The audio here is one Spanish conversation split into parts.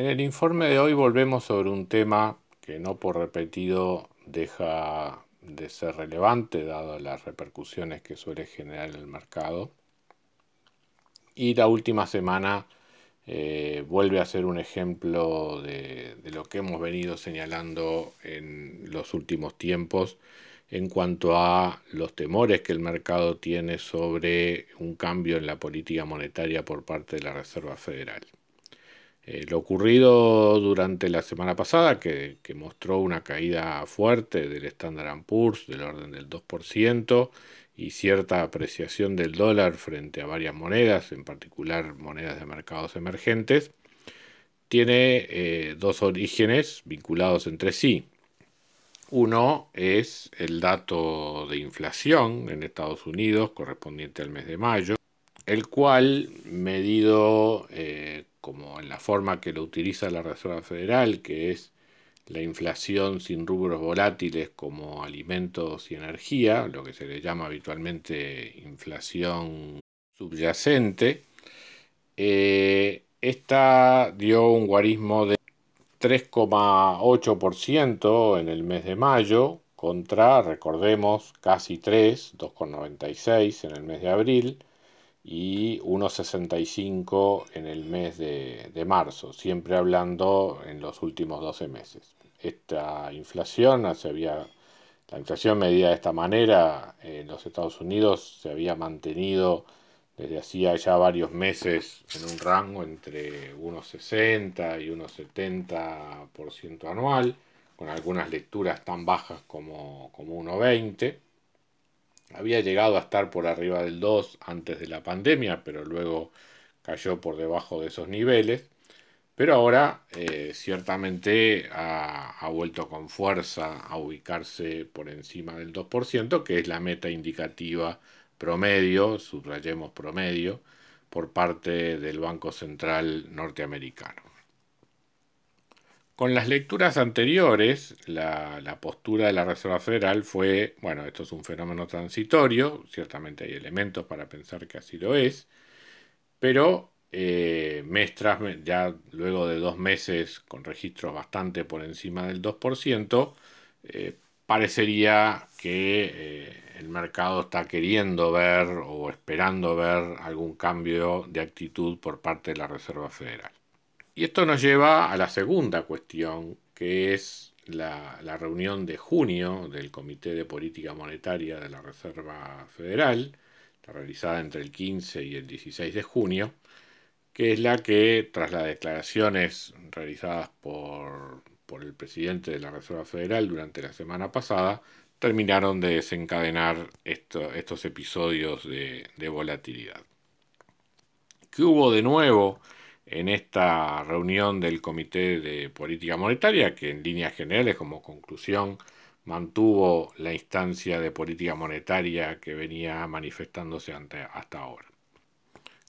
En el informe de hoy volvemos sobre un tema que no por repetido deja de ser relevante dado las repercusiones que suele generar el mercado. Y la última semana eh, vuelve a ser un ejemplo de, de, lo que hemos venido señalando en los últimos tiempos en cuanto a los temores que el mercado tiene sobre un cambio en la política monetaria por parte de la Reserva Federal. Eh, lo ocurrido durante la semana pasada, que, mostró una caída fuerte del Standard Poor's del orden del 2% y cierta apreciación del dólar frente a varias monedas, en particular monedas de mercados emergentes, tiene eh, dos orígenes vinculados entre sí. Uno es el dato de inflación en Estados Unidos correspondiente al mes de mayo, el cual, medido eh, como en la forma que lo utiliza la Reserva Federal, que es la inflación sin rubros volátiles como alimentos y energía, lo que se le llama habitualmente inflación subyacente, eh, esta dio un guarismo de 3,8% en el mes de mayo contra, recordemos, casi 3, 2,96 en el mes de abril, y 1,65 en el mes de, de, marzo, siempre hablando en los últimos 12 meses. Esta inflación había, la inflación medida de esta manera en los Estados Unidos se había mantenido desde hacía ya varios meses en un rango entre 1,60 y 1,70% anual, con algunas lecturas tan bajas como, como 1,20 había llegado a estar por arriba del 2 antes de la pandemia, pero luego cayó por debajo de esos niveles. Pero ahora eh, ciertamente ha, ha, vuelto con fuerza a ubicarse por encima del 2%, que es la meta indicativa promedio, subrayemos promedio, por parte del Banco Central norteamericano. Con las lecturas anteriores, la, postura de la Reserva Federal fue, bueno, esto es un fenómeno transitorio, ciertamente hay elementos para pensar que así lo es, pero eh, mes tras mes, ya luego de dos meses con registros bastante por encima del 2%, eh, parecería que eh, el mercado está queriendo ver o esperando ver algún cambio de actitud por parte de la Reserva Federal. Y esto nos lleva a la segunda cuestión, que es la, la, reunión de junio del Comité de Política Monetaria de la Reserva Federal, realizada entre el 15 y el 16 de junio, que es la que, tras las declaraciones realizadas por, por el presidente de la Reserva Federal durante la semana pasada, terminaron de desencadenar esto, estos episodios de, de volatilidad. ¿Qué hubo de nuevo? En esta reunión del Comité de Política Monetaria, que en líneas generales como conclusión mantuvo la instancia de política monetaria que venía manifestándose hasta ahora.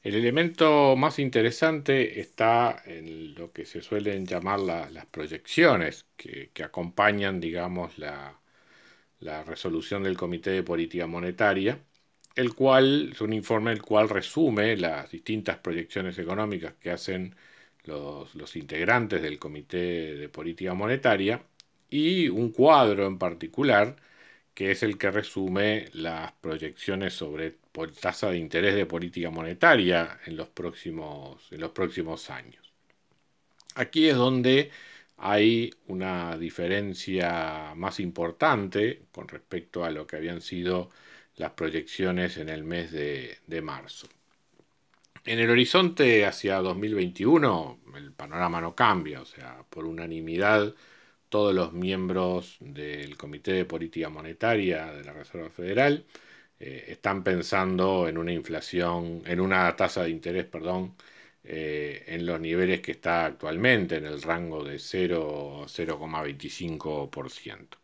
El elemento más interesante está en lo que se suelen llamar la, las proyecciones que, que, acompañan, digamos, la, la resolución del Comité de Política Monetaria, el cual es un informe el cual resume las distintas proyecciones económicas que hacen los, los, integrantes del Comité de Política Monetaria y un cuadro en particular que es el que resume las proyecciones sobre tasa de interés de política monetaria en los próximos, en los próximos años. Aquí es donde hay una diferencia más importante con respecto a lo que habían sido las proyecciones en el mes de, de marzo. En el horizonte hacia 2021 el panorama no cambia, o sea, por unanimidad todos los miembros del Comité de Política Monetaria de la Reserva Federal eh, están pensando en una inflación, en una tasa de interés, perdón, eh, en los niveles que está actualmente, en el rango de 0 0,25%.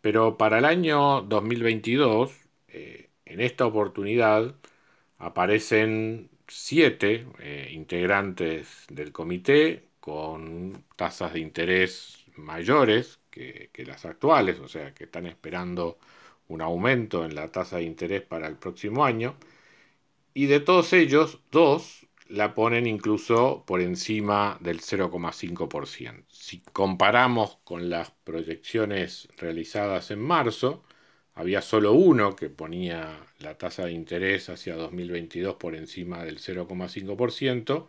Pero para el año 2022, eh, en esta oportunidad, aparecen siete eh, integrantes del comité con tasas de interés mayores que, las actuales, o sea, que están esperando un aumento en la tasa de interés para el próximo año. Y de todos ellos, dos la ponen incluso por encima del 0,5%. Si comparamos con las proyecciones realizadas en marzo, había solo uno que ponía la tasa de interés hacia 2022 por encima del 0,5%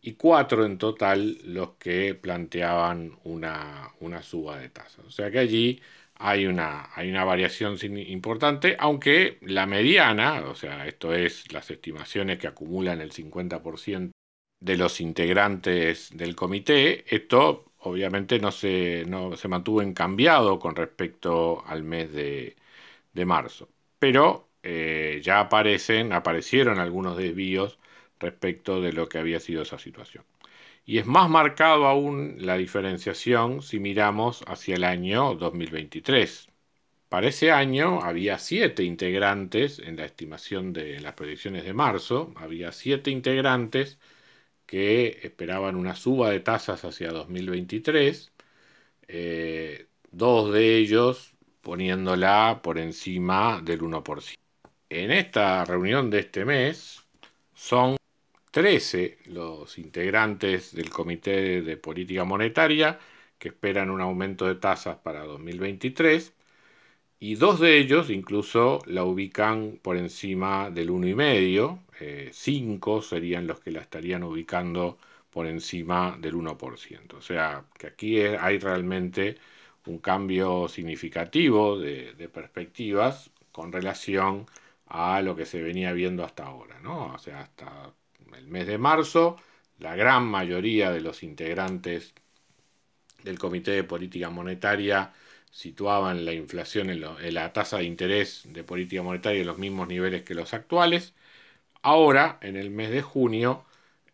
y cuatro en total los que planteaban una, suba de tasas. O sea que allí hay una, hay una variación importante, aunque la mediana, o sea, esto es las estimaciones que acumulan el 50% de los integrantes del comité, esto obviamente no se, no se mantuvo en cambiado con respecto al mes de, de marzo. Pero eh, ya aparecen, aparecieron algunos desvíos respecto de lo que había sido esa situación. Y es más marcado aún la diferenciación si miramos hacia el año 2023. Para ese año había siete integrantes en la estimación de las proyecciones de marzo, había siete integrantes que esperaban una suba de tasas hacia 2023. Eh, dos de ellos poniéndola por encima del 1%. En esta reunión de este mes son 13 los integrantes del Comité de Política Monetaria que esperan un aumento de tasas para 2023 y dos de ellos incluso la ubican por encima del 1,5, eh, cinco serían los que la estarían ubicando por encima del 1%. O sea que aquí hay realmente un cambio significativo de, perspectivas con relación a lo que se venía viendo hasta ahora, ¿no? O sea, hasta el mes de marzo, la gran mayoría de los integrantes del Comité de Política Monetaria situaban la inflación en, la tasa de interés de política monetaria en los mismos niveles que los actuales. Ahora, en el mes de junio,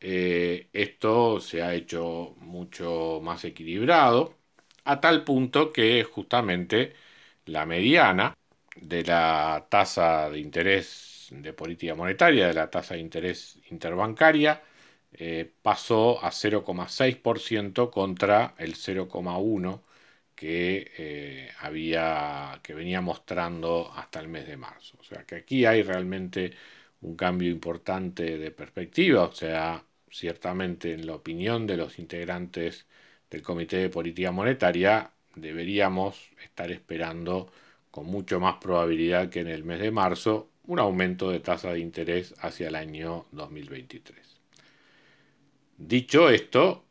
eh, esto se ha hecho mucho más equilibrado a tal punto que justamente la mediana de la tasa de interés de política monetaria, de la tasa de interés interbancaria, eh, pasó a 0,6% contra el 0,1% que eh, que venía mostrando hasta el mes de marzo. O sea que aquí hay realmente un cambio importante de perspectiva, o sea, ciertamente en la opinión de los integrantes del Comité de Política Monetaria, deberíamos estar esperando con mucho más probabilidad que en el mes de marzo un aumento de tasa de interés hacia el año 2023. Dicho esto,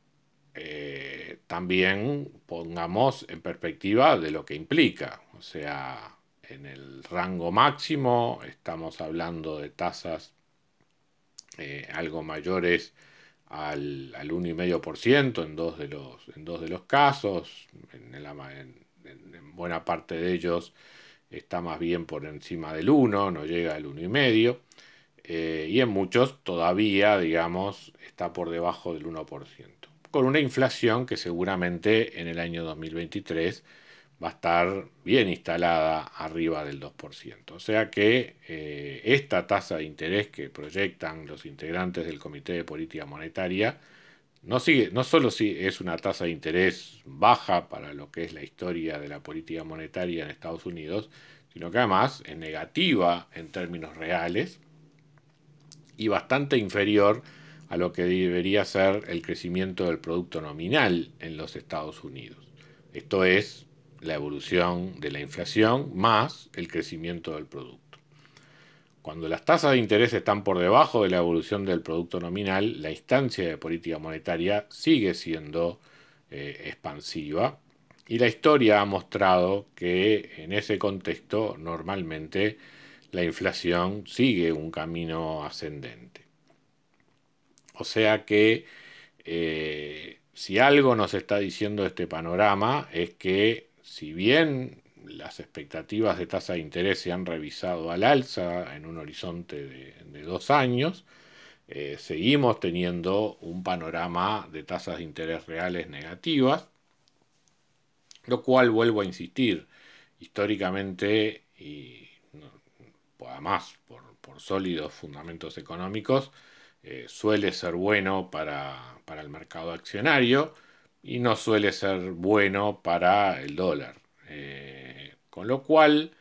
eh, también pongamos en perspectiva de lo que implica. O sea, en el rango máximo estamos hablando de tasas eh, algo mayores al, al 1,5% en, dos de los, en dos de los casos, en, en, buena parte de ellos está más bien por encima del 1, no llega al 1,5%, eh, y en muchos todavía, digamos, está por debajo del 1%, con una inflación que seguramente en el año 2023 va a estar bien instalada arriba del 2%. O sea que eh, esta tasa de interés que proyectan los integrantes del Comité de Política Monetaria no, sigue, no solo es una tasa de interés baja para lo que es la historia de la política monetaria en Estados Unidos, sino que además es negativa en términos reales y bastante inferior a lo que debería ser el crecimiento del producto nominal en los Estados Unidos. Esto es la evolución de la inflación más el crecimiento del producto. Cuando las tasas de interés están por debajo de la evolución del producto nominal, la instancia de política monetaria sigue siendo eh, expansiva y la historia ha mostrado que en ese contexto normalmente la inflación sigue un camino ascendente. O sea que eh, si algo nos está diciendo este panorama es que si bien las expectativas de tasa de interés se han revisado al alza en un horizonte de, dos años, eh, seguimos teniendo un panorama de tasas de interés reales negativas, lo cual, vuelvo a insistir, históricamente y además por, sólidos fundamentos económicos, eh, suele ser bueno para, para, el mercado accionario y no suele ser bueno para el dólar. Eh, con lo cual,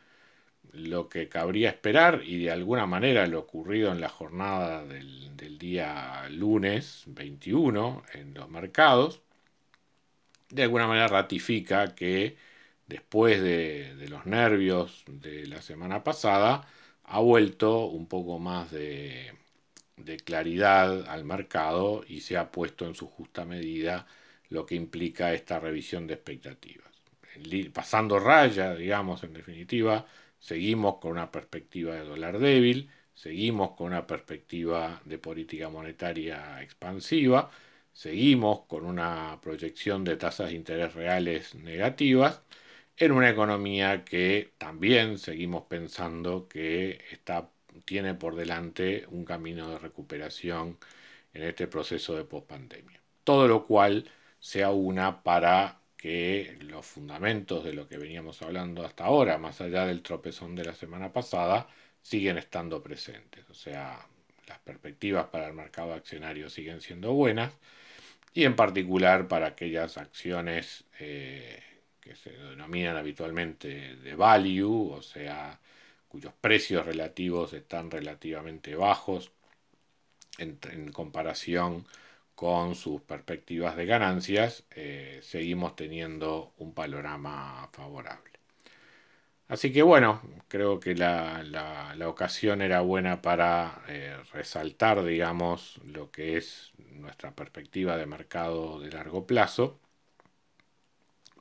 lo que cabría esperar, y de alguna manera lo ocurrido en la jornada del, día lunes 21 en los mercados, de alguna manera ratifica que después de, los nervios de la semana pasada, ha vuelto un poco más de, de claridad al mercado y se ha puesto en su justa medida lo que implica esta revisión de expectativas. Pasando raya, digamos, en definitiva, Seguimos con una perspectiva de dólar débil, seguimos con una perspectiva de política monetaria expansiva, seguimos con una proyección de tasas de interés reales negativas en una economía que también seguimos pensando que está, tiene por delante un camino de recuperación en este proceso de pospandemia. Todo lo cual se aúna para que los fundamentos de lo que veníamos hablando hasta ahora, más allá del tropezón de la semana pasada, siguen estando presentes. O sea, las perspectivas para el mercado accionario siguen siendo buenas y en particular para aquellas acciones eh, que se denominan habitualmente de value, o sea, cuyos precios relativos están relativamente bajos en comparación con sus perspectivas de ganancias, eh, seguimos teniendo un panorama favorable. Así que bueno, creo que la, ocasión era buena para eh, resaltar, digamos, lo que es nuestra perspectiva de mercado de largo plazo,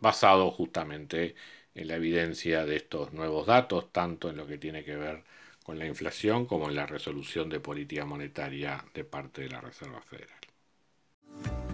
basado justamente en la evidencia de estos nuevos datos, tanto en lo que tiene que ver con la inflación como en la resolución de política monetaria de parte de la Reserva Federal.